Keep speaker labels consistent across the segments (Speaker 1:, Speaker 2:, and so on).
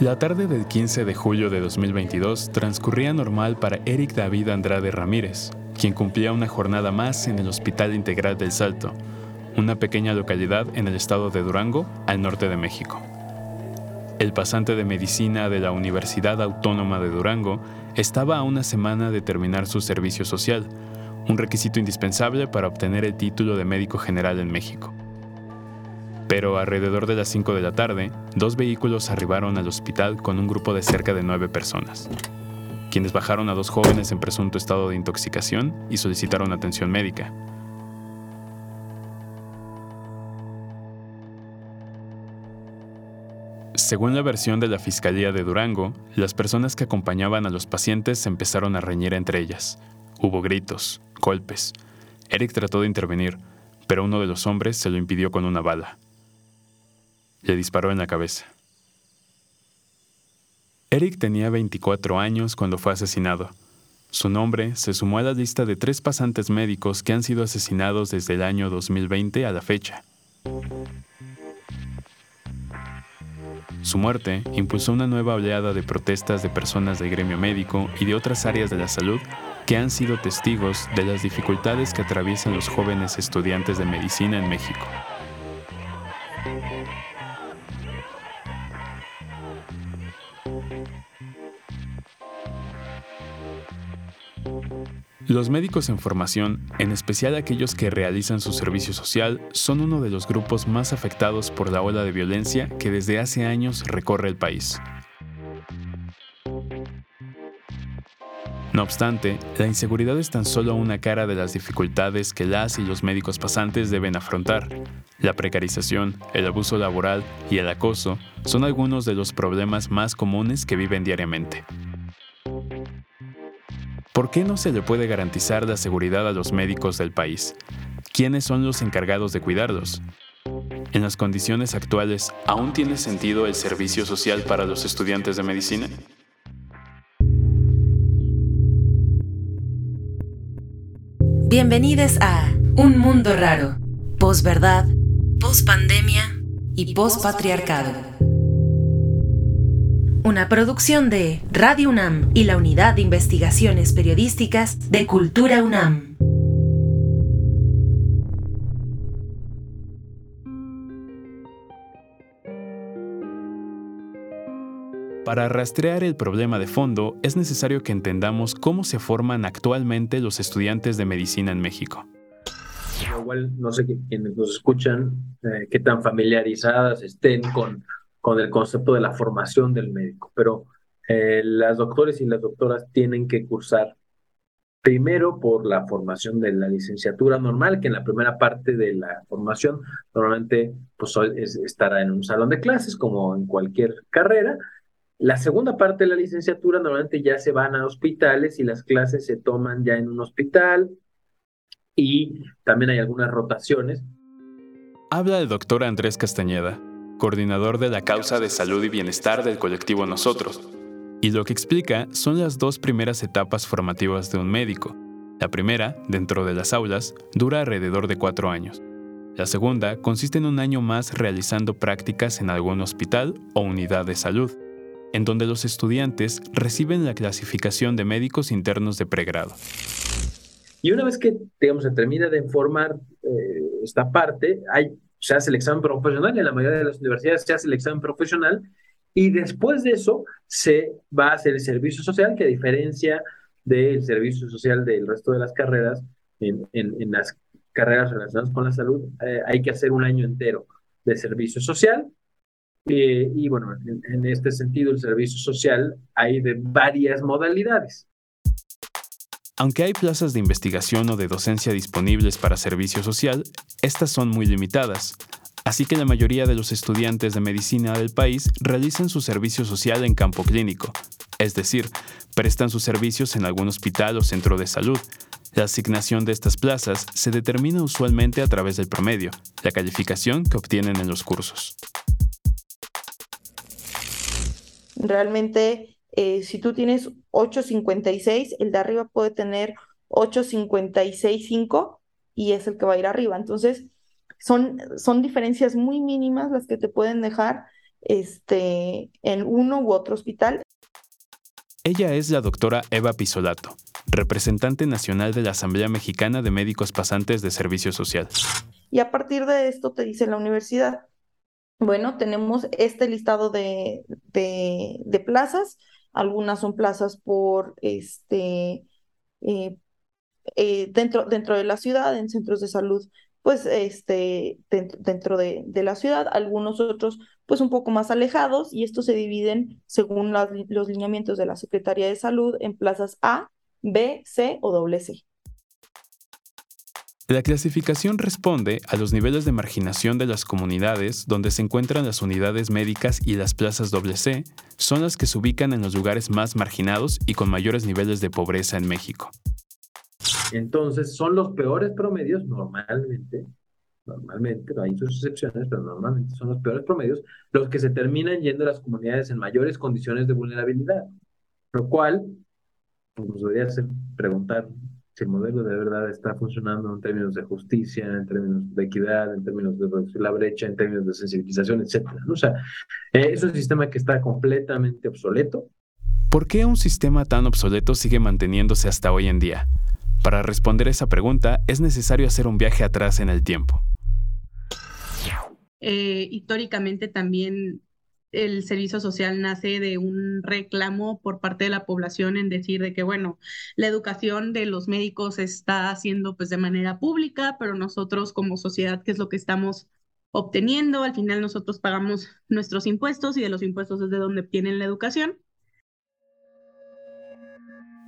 Speaker 1: La tarde del 15 de julio de 2022 transcurría normal para Eric David Andrade Ramírez, quien cumplía una jornada más en el Hospital Integral del Salto, una pequeña localidad en el estado de Durango, al norte de México. El pasante de medicina de la Universidad Autónoma de Durango estaba a una semana de terminar su servicio social, un requisito indispensable para obtener el título de médico general en México. Pero alrededor de las 5 de la tarde, dos vehículos arribaron al hospital con un grupo de cerca de nueve personas, quienes bajaron a dos jóvenes en presunto estado de intoxicación y solicitaron atención médica. Según la versión de la Fiscalía de Durango, las personas que acompañaban a los pacientes empezaron a reñir entre ellas. Hubo gritos, golpes. Eric trató de intervenir, pero uno de los hombres se lo impidió con una bala le disparó en la cabeza. Eric tenía 24 años cuando fue asesinado. Su nombre se sumó a la lista de tres pasantes médicos que han sido asesinados desde el año 2020 a la fecha. Su muerte impulsó una nueva oleada de protestas de personas del gremio médico y de otras áreas de la salud que han sido testigos de las dificultades que atraviesan los jóvenes estudiantes de medicina en México. Los médicos en formación, en especial aquellos que realizan su servicio social, son uno de los grupos más afectados por la ola de violencia que desde hace años recorre el país. No obstante, la inseguridad es tan solo una cara de las dificultades que las y los médicos pasantes deben afrontar. La precarización, el abuso laboral y el acoso son algunos de los problemas más comunes que viven diariamente. ¿Por qué no se le puede garantizar la seguridad a los médicos del país? ¿Quiénes son los encargados de cuidarlos? En las condiciones actuales, ¿aún tiene sentido el servicio social para los estudiantes de medicina?
Speaker 2: Bienvenidos a Un Mundo Raro, posverdad, pospandemia y pospatriarcado una producción de Radio UNAM y la Unidad de Investigaciones Periodísticas de Cultura UNAM.
Speaker 1: Para rastrear el problema de fondo es necesario que entendamos cómo se forman actualmente los estudiantes de medicina en México.
Speaker 3: Igual no sé quiénes nos escuchan, eh, qué tan familiarizadas estén con con el concepto de la formación del médico, pero eh, las doctores y las doctoras tienen que cursar primero por la formación de la licenciatura normal, que en la primera parte de la formación normalmente pues, estará en un salón de clases, como en cualquier carrera. La segunda parte de la licenciatura normalmente ya se van a hospitales y las clases se toman ya en un hospital y también hay algunas rotaciones.
Speaker 1: Habla el doctor Andrés Castañeda, coordinador de la causa de salud y bienestar del colectivo Nosotros. Y lo que explica son las dos primeras etapas formativas de un médico. La primera, dentro de las aulas, dura alrededor de cuatro años. La segunda consiste en un año más realizando prácticas en algún hospital o unidad de salud, en donde los estudiantes reciben la clasificación de médicos internos de pregrado.
Speaker 3: Y una vez que, digamos, se termina de formar eh, esta parte, hay se hace el examen profesional, en la mayoría de las universidades se hace el examen profesional, y después de eso se va a hacer el servicio social, que a diferencia del servicio social del resto de las carreras, en, en, las carreras relacionadas con la salud, eh, hay que hacer un año entero de servicio social. Eh, y bueno, en, en este sentido, el servicio social hay de varias modalidades.
Speaker 1: Aunque hay plazas de investigación o de docencia disponibles para servicio social, estas son muy limitadas, así que la mayoría de los estudiantes de medicina del país realizan su servicio social en campo clínico, es decir, prestan sus servicios en algún hospital o centro de salud. La asignación de estas plazas se determina usualmente a través del promedio, la calificación que obtienen en los cursos.
Speaker 4: Realmente eh, si tú tienes 8.56, el de arriba puede tener 8.56.5 y es el que va a ir arriba. Entonces, son, son diferencias muy mínimas las que te pueden dejar este, en uno u otro hospital.
Speaker 1: Ella es la doctora Eva Pisolato, representante nacional de la Asamblea Mexicana de Médicos Pasantes de Servicio Social.
Speaker 4: Y a partir de esto te dice la universidad, bueno, tenemos este listado de, de, plazas, algunas son plazas por este eh, eh, dentro, dentro de la ciudad, en centros de salud, pues este, dentro, de, de, la ciudad, algunos otros pues un poco más alejados y estos se dividen según los lineamientos de la Secretaría de Salud en plazas A, B, C o doble C.
Speaker 1: La clasificación responde a los niveles de marginación de las comunidades donde se encuentran las unidades médicas y las plazas C son las que se ubican en los lugares más marginados y con mayores niveles de pobreza en México.
Speaker 3: Entonces, son los peores promedios normalmente, normalmente, hay sus excepciones, pero normalmente son los peores promedios los que se terminan yendo a las comunidades en mayores condiciones de vulnerabilidad, lo cual pues, nos debería hacer preguntar si el modelo de verdad está funcionando en términos de justicia, en términos de equidad, en términos de reducir la brecha, en términos de sensibilización, etc. O sea, eh, es un sistema que está completamente obsoleto.
Speaker 1: ¿Por qué un sistema tan obsoleto sigue manteniéndose hasta hoy en día? Para responder esa pregunta es necesario hacer un viaje atrás en el tiempo.
Speaker 5: Eh, históricamente también el servicio social nace de un reclamo por parte de la población en decir de que, bueno, la educación de los médicos está haciendo pues de manera pública, pero nosotros como sociedad, ¿qué es lo que estamos obteniendo? Al final nosotros pagamos nuestros impuestos y de los impuestos es de donde obtienen la educación.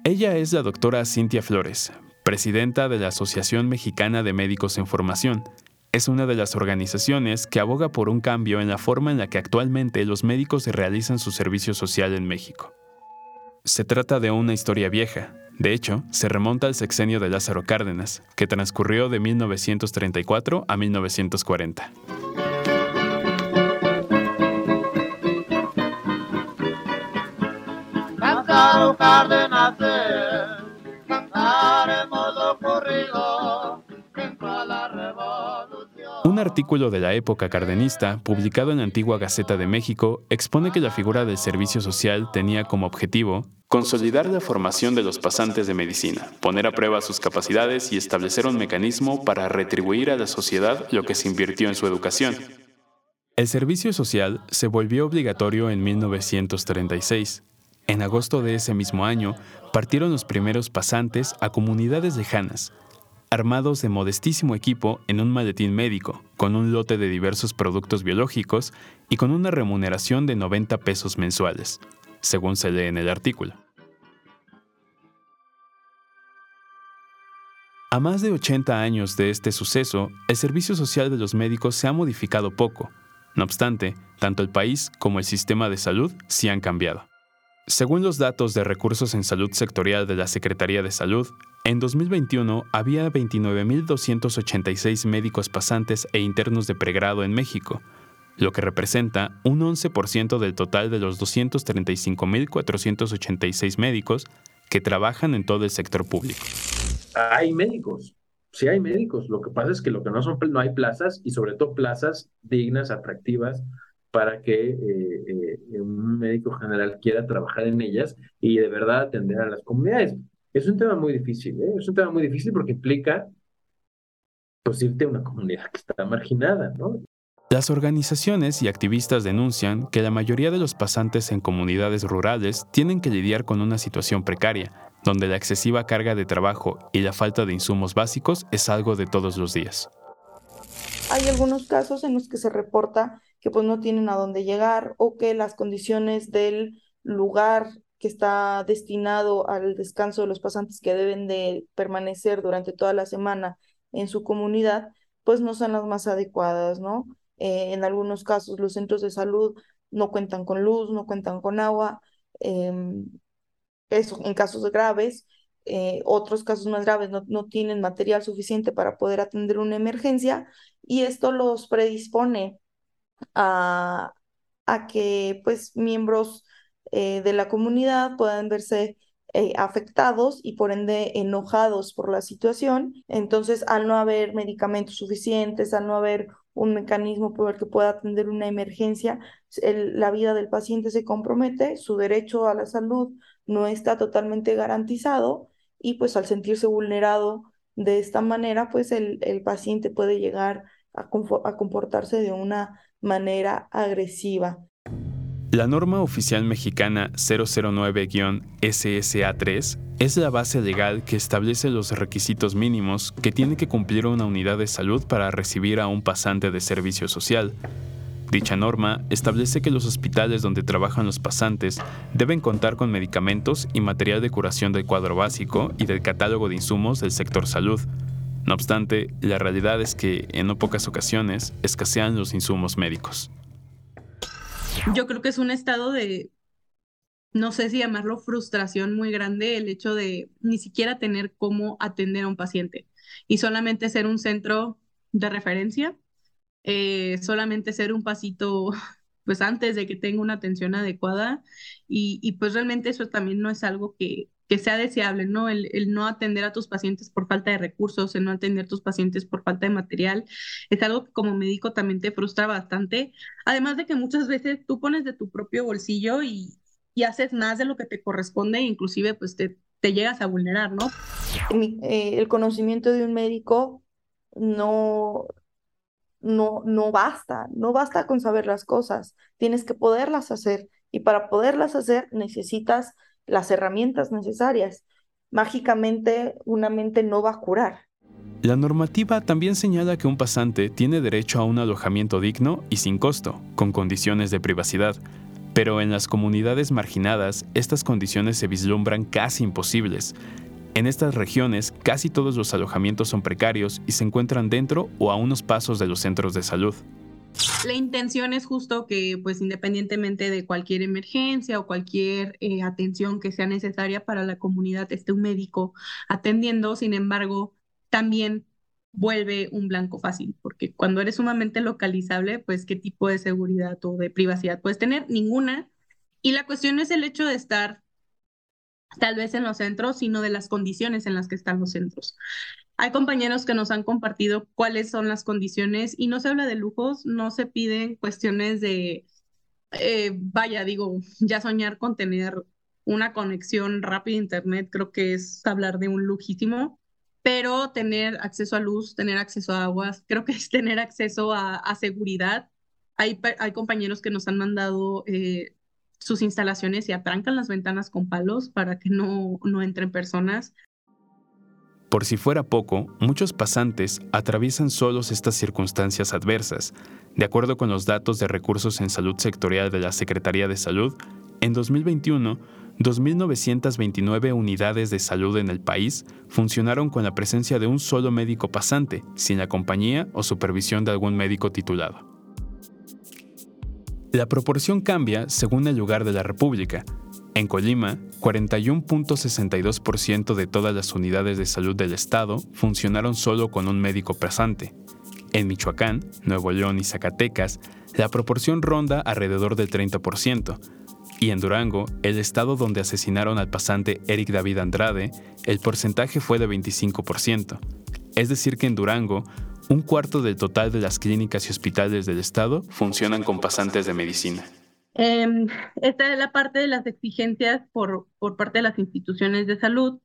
Speaker 1: Ella es la doctora Cintia Flores, presidenta de la Asociación Mexicana de Médicos en Formación, es una de las organizaciones que aboga por un cambio en la forma en la que actualmente los médicos realizan su servicio social en México. Se trata de una historia vieja, de hecho, se remonta al sexenio de Lázaro Cárdenas, que transcurrió de 1934 a 1940. Cárdenas, artículo de la época cardenista, publicado en la antigua Gaceta de México, expone que la figura del servicio social tenía como objetivo consolidar la formación de los pasantes de medicina, poner a prueba sus capacidades y establecer un mecanismo para retribuir a la sociedad lo que se invirtió en su educación. El servicio social se volvió obligatorio en 1936. En agosto de ese mismo año, partieron los primeros pasantes a comunidades lejanas, armados de modestísimo equipo en un maletín médico, con un lote de diversos productos biológicos y con una remuneración de 90 pesos mensuales, según se lee en el artículo. A más de 80 años de este suceso, el servicio social de los médicos se ha modificado poco. No obstante, tanto el país como el sistema de salud sí han cambiado. Según los datos de recursos en salud sectorial de la Secretaría de Salud, en 2021 había 29.286 médicos pasantes e internos de pregrado en México, lo que representa un 11% del total de los 235.486 médicos que trabajan en todo el sector público.
Speaker 3: Hay médicos, sí hay médicos. Lo que pasa es que lo que no son no hay plazas y sobre todo plazas dignas, atractivas para que eh, eh, un médico general quiera trabajar en ellas y de verdad atender a las comunidades. Es un tema muy difícil, ¿eh? es un tema muy difícil porque implica pues irte a una comunidad que está marginada, ¿no?
Speaker 1: Las organizaciones y activistas denuncian que la mayoría de los pasantes en comunidades rurales tienen que lidiar con una situación precaria, donde la excesiva carga de trabajo y la falta de insumos básicos es algo de todos los días.
Speaker 4: Hay algunos casos en los que se reporta que pues no tienen a dónde llegar o que las condiciones del lugar que está destinado al descanso de los pasantes que deben de permanecer durante toda la semana en su comunidad, pues no son las más adecuadas, ¿no? Eh, en algunos casos los centros de salud no cuentan con luz, no cuentan con agua, em, eso en casos graves, eh, otros casos más graves no, no tienen material suficiente para poder atender una emergencia y esto los predispone a, a que pues miembros eh, de la comunidad puedan verse eh, afectados y por ende enojados por la situación. Entonces, al no haber medicamentos suficientes, al no haber un mecanismo por el que pueda atender una emergencia, la vida del paciente se compromete, su derecho a la salud no está totalmente garantizado y pues al sentirse vulnerado de esta manera, pues el, el paciente puede llegar a, a comportarse de una manera agresiva.
Speaker 1: La norma oficial mexicana 009-SSA3 es la base legal que establece los requisitos mínimos que tiene que cumplir una unidad de salud para recibir a un pasante de servicio social. Dicha norma establece que los hospitales donde trabajan los pasantes deben contar con medicamentos y material de curación del cuadro básico y del catálogo de insumos del sector salud. No obstante, la realidad es que en no pocas ocasiones escasean los insumos médicos.
Speaker 5: Yo creo que es un estado de, no sé si llamarlo frustración muy grande, el hecho de ni siquiera tener cómo atender a un paciente y solamente ser un centro de referencia, eh, solamente ser un pasito pues antes de que tenga una atención adecuada y, y pues realmente eso también no es algo que, que sea deseable, ¿no? El, no atender a tus pacientes por falta de recursos, el no atender a tus pacientes por falta de material, es algo que como médico también te frustra bastante. Además de que muchas veces tú pones de tu propio bolsillo y, haces más de lo que te corresponde, inclusive pues te, te llegas a vulnerar, ¿no?
Speaker 4: Eh, el conocimiento de un médico no, no, no basta, no basta con saber las cosas, tienes que poderlas hacer y para poderlas hacer necesitas las herramientas necesarias. Mágicamente una mente no va a curar.
Speaker 1: La normativa también señala que un pasante tiene derecho a un alojamiento digno y sin costo, con condiciones de privacidad, pero en las comunidades marginadas estas condiciones se vislumbran casi imposibles. En estas regiones casi todos los alojamientos son precarios y se encuentran dentro o a unos pasos de los centros de salud.
Speaker 5: La intención es justo que, pues independientemente de cualquier emergencia o cualquier eh, atención que sea necesaria para la comunidad, esté un médico atendiendo, sin embargo, también vuelve un blanco fácil, porque cuando eres sumamente localizable, pues qué tipo de seguridad o de privacidad puedes tener, ninguna. Y la cuestión no es el hecho de estar tal vez en los centros, sino de las condiciones en las que están los centros. Hay compañeros que nos han compartido cuáles son las condiciones y no se habla de lujos, no se piden cuestiones de, eh, vaya, digo, ya soñar con tener una conexión rápida a Internet, creo que es hablar de un lujísimo, pero tener acceso a luz, tener acceso a aguas, creo que es tener acceso a, seguridad. Hay, compañeros que nos han mandado eh, sus instalaciones y atrancan las ventanas con palos para que no, no entren personas.
Speaker 1: Por si fuera poco, muchos pasantes atraviesan solos estas circunstancias adversas. De acuerdo con los datos de recursos en salud sectorial de la Secretaría de Salud, en 2021, 2.929 unidades de salud en el país funcionaron con la presencia de un solo médico pasante, sin la compañía o supervisión de algún médico titulado. La proporción cambia según el lugar de la República, en Colima, 41.62% de todas las unidades de salud del estado funcionaron solo con un médico pasante. En Michoacán, Nuevo León y Zacatecas, la proporción ronda alrededor del 30%. Y en Durango, el estado donde asesinaron al pasante Eric David Andrade, el porcentaje fue de 25%. Es decir, que en Durango, un cuarto del total de las clínicas y hospitales del estado funcionan con pasantes de medicina.
Speaker 5: Em, esta es la parte de las exigencias por, por parte de las instituciones de salud,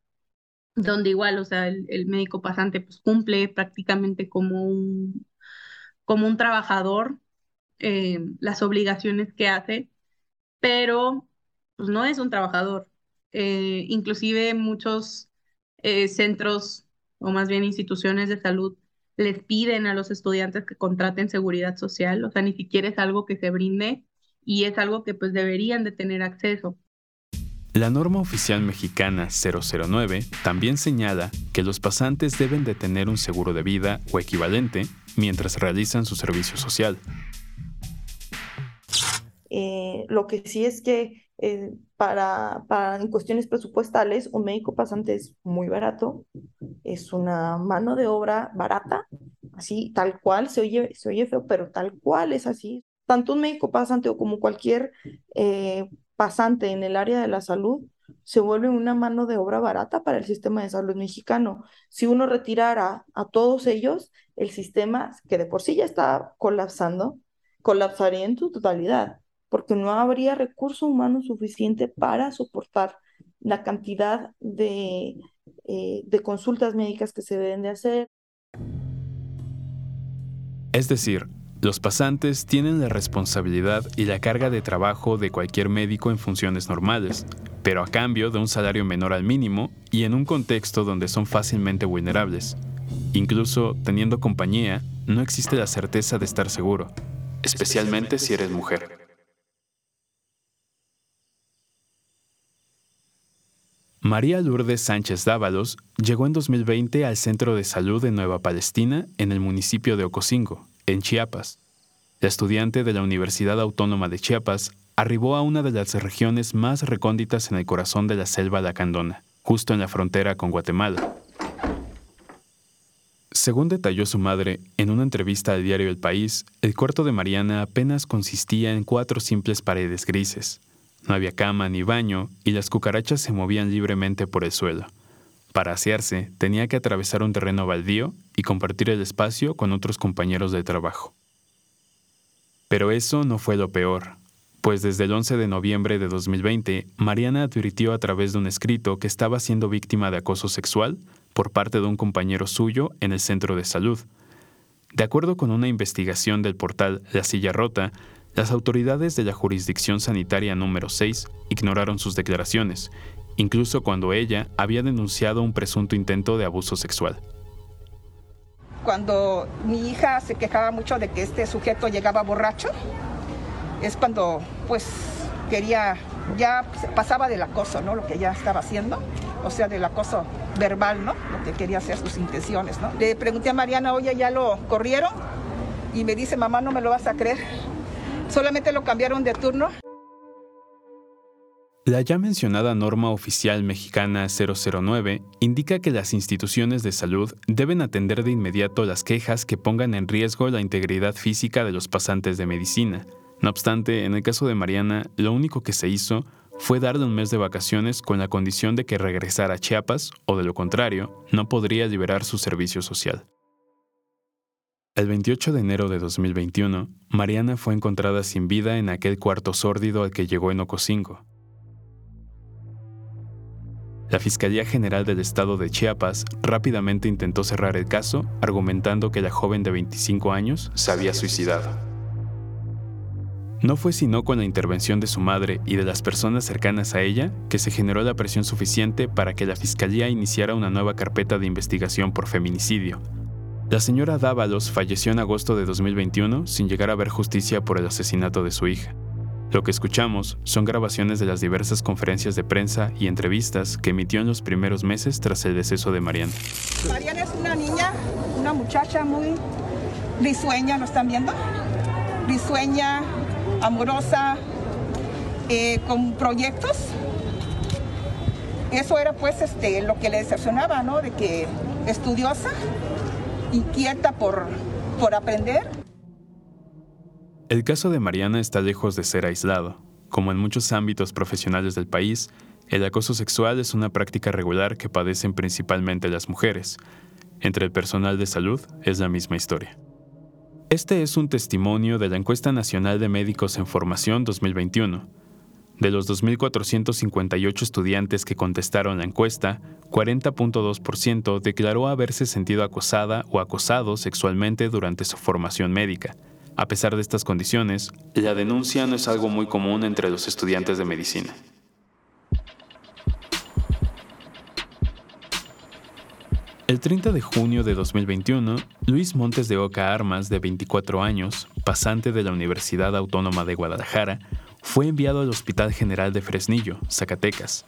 Speaker 5: donde igual, o sea, el, médico pasante pues cumple prácticamente como un, como un trabajador em, las obligaciones que hace, pero pues no es un trabajador. Eh, inclusive muchos eh, centros o más bien instituciones de salud les piden a los estudiantes que contraten seguridad social, o sea, ni siquiera es algo que se brinde y es algo que pues deberían de tener acceso.
Speaker 1: La norma oficial mexicana 009 también señala que los pasantes deben de tener un seguro de vida o equivalente mientras realizan su servicio social.
Speaker 4: Eh, lo que sí es que eh, para, para en cuestiones presupuestales, un médico pasante es muy barato, es una mano de obra barata, así tal cual, se oye, se oye feo, pero tal cual es así tanto un médico pasante o como cualquier eh, pasante en el área de la salud se vuelve una mano de obra barata para el sistema de salud mexicano. Si uno retirara a todos ellos, el sistema, que de por sí ya está colapsando, colapsaría en su totalidad, porque no habría recurso humano suficiente para soportar la cantidad de, eh, de consultas médicas que se deben de hacer.
Speaker 1: Es decir, los pasantes tienen la responsabilidad y la carga de trabajo de cualquier médico en funciones normales, pero a cambio de un salario menor al mínimo y en un contexto donde son fácilmente vulnerables. Incluso teniendo compañía, no existe la certeza de estar seguro, especialmente si eres mujer. María Lourdes Sánchez Dávalos llegó en 2020 al Centro de Salud de Nueva Palestina en el municipio de Ocosingo, en Chiapas. La estudiante de la Universidad Autónoma de Chiapas arribó a una de las regiones más recónditas en el corazón de la selva lacandona, justo en la frontera con Guatemala. Según detalló su madre en una entrevista al diario El País, el cuarto de Mariana apenas consistía en cuatro simples paredes grises. No había cama ni baño y las cucarachas se movían libremente por el suelo. Para asearse, tenía que atravesar un terreno baldío y compartir el espacio con otros compañeros de trabajo. Pero eso no fue lo peor, pues desde el 11 de noviembre de 2020, Mariana advirtió a través de un escrito que estaba siendo víctima de acoso sexual por parte de un compañero suyo en el centro de salud. De acuerdo con una investigación del portal La Silla Rota, las autoridades de la jurisdicción sanitaria número 6 ignoraron sus declaraciones incluso cuando ella había denunciado un presunto intento de abuso sexual.
Speaker 6: Cuando mi hija se quejaba mucho de que este sujeto llegaba borracho, es cuando pues quería, ya pasaba del acoso, ¿no? Lo que ya estaba haciendo, o sea, del acoso verbal, ¿no? Lo que quería hacer sus intenciones, ¿no? Le pregunté a Mariana, oye, ¿ya lo corrieron? Y me dice, mamá, no me lo vas a creer. Solamente lo cambiaron de turno.
Speaker 1: La ya mencionada norma oficial mexicana 009 indica que las instituciones de salud deben atender de inmediato las quejas que pongan en riesgo la integridad física de los pasantes de medicina. No obstante, en el caso de Mariana, lo único que se hizo fue darle un mes de vacaciones con la condición de que regresara a Chiapas o de lo contrario, no podría liberar su servicio social. El 28 de enero de 2021, Mariana fue encontrada sin vida en aquel cuarto sórdido al que llegó en Ocosingo. La Fiscalía General del Estado de Chiapas rápidamente intentó cerrar el caso, argumentando que la joven de 25 años se había suicidado. No fue sino con la intervención de su madre y de las personas cercanas a ella que se generó la presión suficiente para que la Fiscalía iniciara una nueva carpeta de investigación por feminicidio. La señora Dávalos falleció en agosto de 2021 sin llegar a ver justicia por el asesinato de su hija. Lo que escuchamos son grabaciones de las diversas conferencias de prensa y entrevistas que emitió en los primeros meses tras el deceso de Mariana.
Speaker 6: Mariana es una niña, una muchacha muy risueña, ¿lo están viendo? Risueña, amorosa, eh, con proyectos. Eso era pues este, lo que le decepcionaba, ¿no? De que estudiosa, inquieta por, por aprender
Speaker 1: el caso de Mariana está lejos de ser aislado. Como en muchos ámbitos profesionales del país, el acoso sexual es una práctica regular que padecen principalmente las mujeres. Entre el personal de salud es la misma historia. Este es un testimonio de la Encuesta Nacional de Médicos en Formación 2021. De los 2.458 estudiantes que contestaron la encuesta, 40.2% declaró haberse sentido acosada o acosado sexualmente durante su formación médica. A pesar de estas condiciones, la denuncia no es algo muy común entre los estudiantes de medicina. El 30 de junio de 2021, Luis Montes de Oca Armas, de 24 años, pasante de la Universidad Autónoma de Guadalajara, fue enviado al Hospital General de Fresnillo, Zacatecas.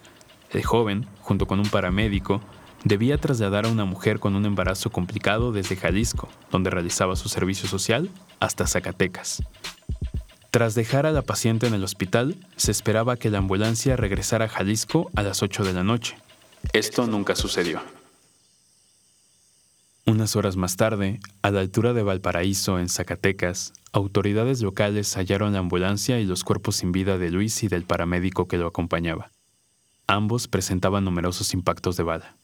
Speaker 1: El joven, junto con un paramédico, debía trasladar a una mujer con un embarazo complicado desde Jalisco, donde realizaba su servicio social, hasta Zacatecas. Tras dejar a la paciente en el hospital, se esperaba que la ambulancia regresara a Jalisco a las 8 de la noche. Esto nunca sucedió. Unas horas más tarde, a la altura de Valparaíso, en Zacatecas, autoridades locales hallaron la ambulancia y los cuerpos sin vida de Luis y del paramédico que lo acompañaba. Ambos presentaban numerosos impactos de bala.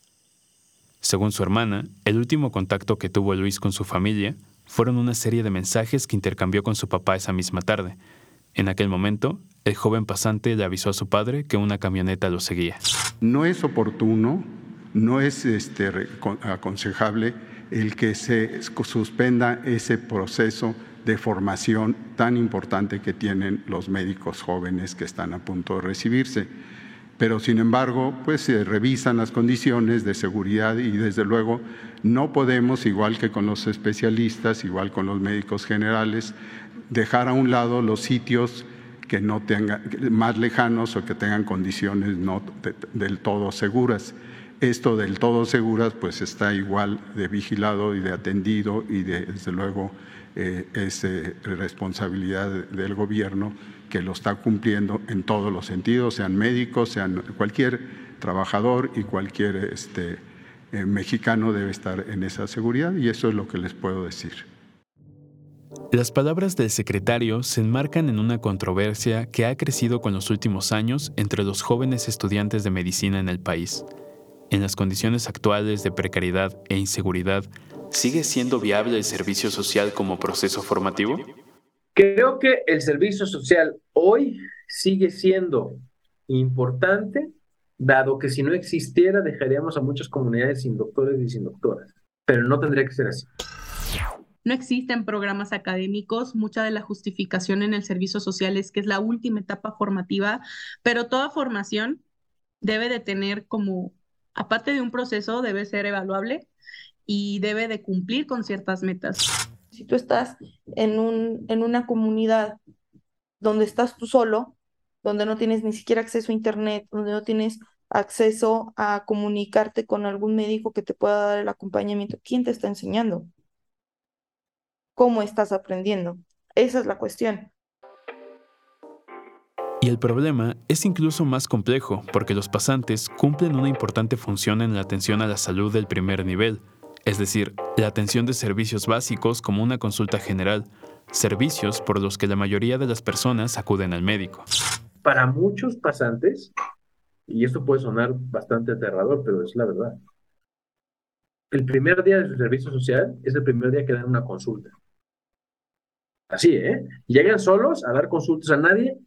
Speaker 1: Según su hermana, el último contacto que tuvo Luis con su familia fueron una serie de mensajes que intercambió con su papá esa misma tarde. En aquel momento, el joven pasante le avisó a su padre que una camioneta lo seguía.
Speaker 7: No es oportuno, no es este, aconsejable el que se suspenda ese proceso de formación tan importante que tienen los médicos jóvenes que están a punto de recibirse. Pero sin embargo, pues se revisan las condiciones de seguridad y desde luego no podemos, igual que con los especialistas, igual con los médicos generales, dejar a un lado los sitios que no tengan más lejanos o que tengan condiciones no del todo seguras. Esto del todo seguras pues está igual de vigilado y de atendido y desde luego eh, es eh, responsabilidad del gobierno que lo está cumpliendo en todos los sentidos, sean médicos, sean cualquier trabajador y cualquier este, eh, mexicano debe estar en esa seguridad y eso es lo que les puedo decir.
Speaker 1: Las palabras del secretario se enmarcan en una controversia que ha crecido con los últimos años entre los jóvenes estudiantes de medicina en el país. En las condiciones actuales de precariedad e inseguridad, ¿sigue siendo viable el servicio social como proceso formativo?
Speaker 3: Creo que el servicio social hoy sigue siendo importante, dado que si no existiera dejaríamos a muchas comunidades sin doctores y sin doctoras, pero no tendría que ser así.
Speaker 5: No existen programas académicos, mucha de la justificación en el servicio social es que es la última etapa formativa, pero toda formación debe de tener como, aparte de un proceso, debe ser evaluable y debe de cumplir con ciertas metas
Speaker 4: si tú estás en, un, en una comunidad donde estás tú solo, donde no tienes ni siquiera acceso a Internet, donde no tienes acceso a comunicarte con algún médico que te pueda dar el acompañamiento, ¿quién te está enseñando? ¿Cómo estás aprendiendo? Esa es la cuestión.
Speaker 1: Y el problema es incluso más complejo porque los pasantes cumplen una importante función en la atención a la salud del primer nivel, es decir, la atención de servicios básicos como una consulta general, servicios por los que la mayoría de las personas acuden al médico.
Speaker 3: Para muchos pasantes, y esto puede sonar bastante aterrador, pero es la verdad, el primer día de su servicio social es el primer día que dan una consulta. Así, ¿eh? Llegan solos a dar consultas a nadie,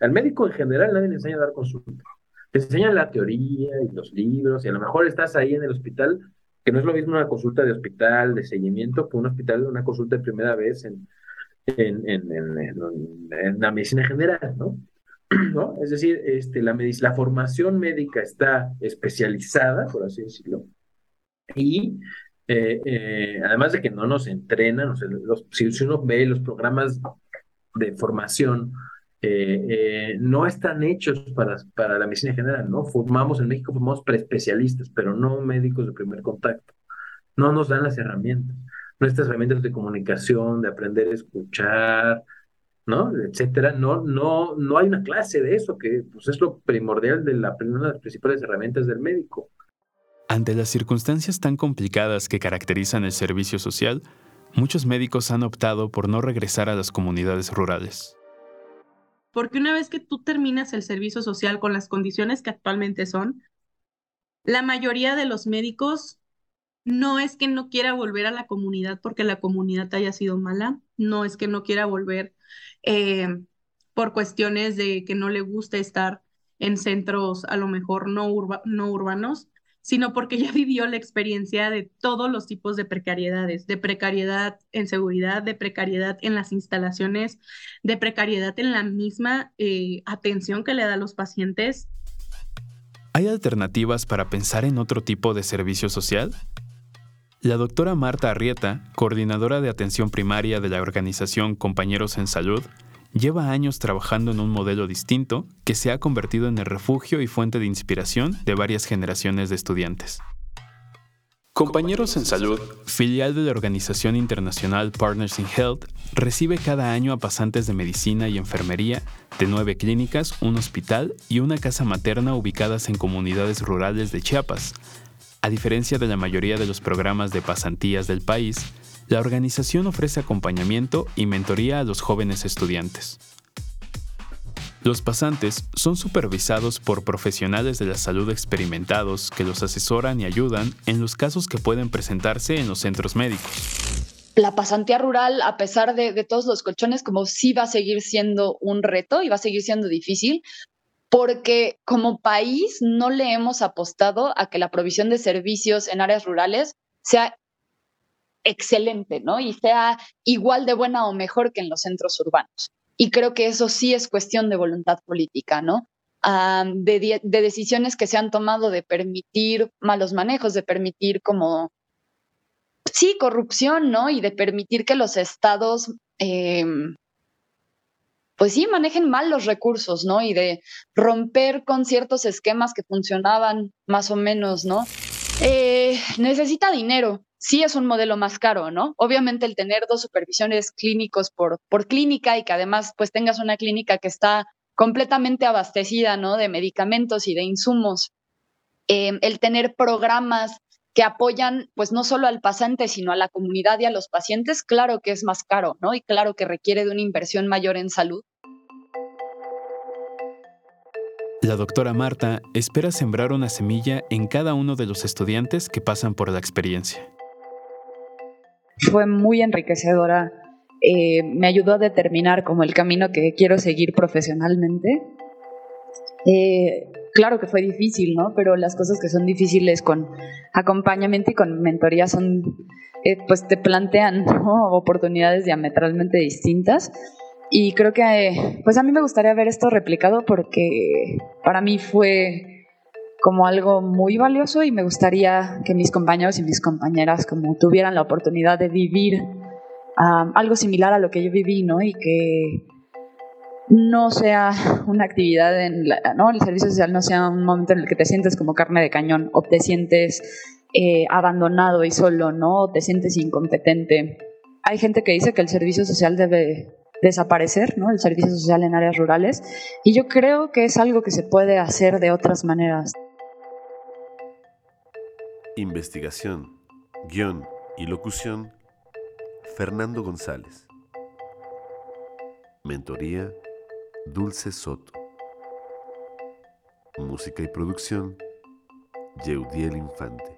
Speaker 3: al médico en general nadie le enseña a dar consultas. Te enseñan la teoría y los libros, y a lo mejor estás ahí en el hospital que no es lo mismo una consulta de hospital, de seguimiento, que un hospital, una consulta de primera vez en, en, en, en la medicina general, ¿no? Es decir, este, la, la formación médica está especializada, por así decirlo, y eh, eh, además de que no nos entrenan, los, si, uno ve los programas de formación eh, no están hechos para, para la medicina general, ¿no? Formamos en México, formamos preespecialistas, pero no médicos de primer contacto. No nos dan las herramientas, nuestras herramientas de comunicación, de aprender a escuchar, ¿no? Etcétera. No, no, no hay una clase de eso, que pues, es lo primordial de la, una de las principales herramientas del médico.
Speaker 1: Ante las circunstancias tan complicadas que caracterizan el servicio social, muchos médicos han optado por no regresar a las comunidades rurales.
Speaker 5: Porque una vez que tú terminas el servicio social con las condiciones que actualmente son, la mayoría de los médicos no es que no quiera volver a la comunidad porque la comunidad haya sido mala, no es que no quiera volver eh, por cuestiones de que no le gusta estar en centros a lo mejor no, no urbanos, sino porque ya vivió la experiencia de todos los tipos de precariedades, de precariedad en seguridad, de precariedad en las instalaciones, de precariedad en la misma eh, atención que le da a los pacientes.
Speaker 1: ¿Hay alternativas para pensar en otro tipo de servicio social? La doctora Marta Arrieta, coordinadora de atención primaria de la organización Compañeros en Salud, lleva años trabajando en un modelo distinto que se ha convertido en el refugio y fuente de inspiración de varias generaciones de estudiantes. Compañeros en Salud, filial de la organización internacional Partners in Health, recibe cada año a pasantes de medicina y enfermería de nueve clínicas, un hospital y una casa materna ubicadas en comunidades rurales de Chiapas. A diferencia de la mayoría de los programas de pasantías del país, la organización ofrece acompañamiento y mentoría a los jóvenes estudiantes. Los pasantes son supervisados por profesionales de la salud experimentados que los asesoran y ayudan en los casos que pueden presentarse en los centros médicos.
Speaker 8: La pasantía rural, a pesar de, todos los colchones, como sí va a seguir siendo un reto y va a seguir siendo difícil, porque como país no le hemos apostado a que la provisión de servicios en áreas rurales sea excelente, ¿no? Y sea igual de buena o mejor que en los centros urbanos. Y creo que eso sí es cuestión de voluntad política, ¿no? de, decisiones que se han tomado de permitir malos manejos, de permitir como, sí, corrupción, ¿no? Y de permitir que los estados, em, pues sí, manejen mal los recursos, ¿no? Y de romper con ciertos esquemas que funcionaban más o menos, ¿no? Eh, necesita dinero, sí es un modelo más caro, ¿no? Obviamente el tener dos supervisiones clínicos por, por clínica y que además pues tengas una clínica que está completamente abastecida, ¿no? De medicamentos y de insumos, em, el tener programas que apoyan pues no solo al pasante, sino a la comunidad y a los pacientes, claro que es más caro, ¿no? Y claro que requiere de una inversión mayor en salud.
Speaker 1: La doctora Marta espera sembrar una semilla en cada uno de los estudiantes que pasan por la experiencia
Speaker 8: fue muy enriquecedora. Eh, me ayudó a determinar como el camino que quiero seguir profesionalmente. Eh, claro que fue difícil, ¿no? Pero las cosas que son difíciles con acompañamiento y con mentoría son, eh, pues te plantean oportunidades diametralmente distintas. Y creo que, pues a mí me gustaría ver esto replicado porque para mí fue como algo muy valioso y me gustaría que mis compañeros y mis compañeras como tuvieran la oportunidad de vivir algo similar a lo que yo viví, ¿no? Y que no sea una actividad en ¿no? El servicio social no sea un momento en el que te sientes como carne de cañón o te sientes eh, abandonado y solo, ¿no? O te sientes incompetente. Hay gente que dice que el servicio social debe desaparecer, ¿no? El servicio social en áreas rurales. Y yo creo que es algo que se puede hacer de otras maneras.
Speaker 9: Investigación, guion y locución, Fernando González. Mentoría, Dulce Soto. Música y producción, Yeudiel Infante.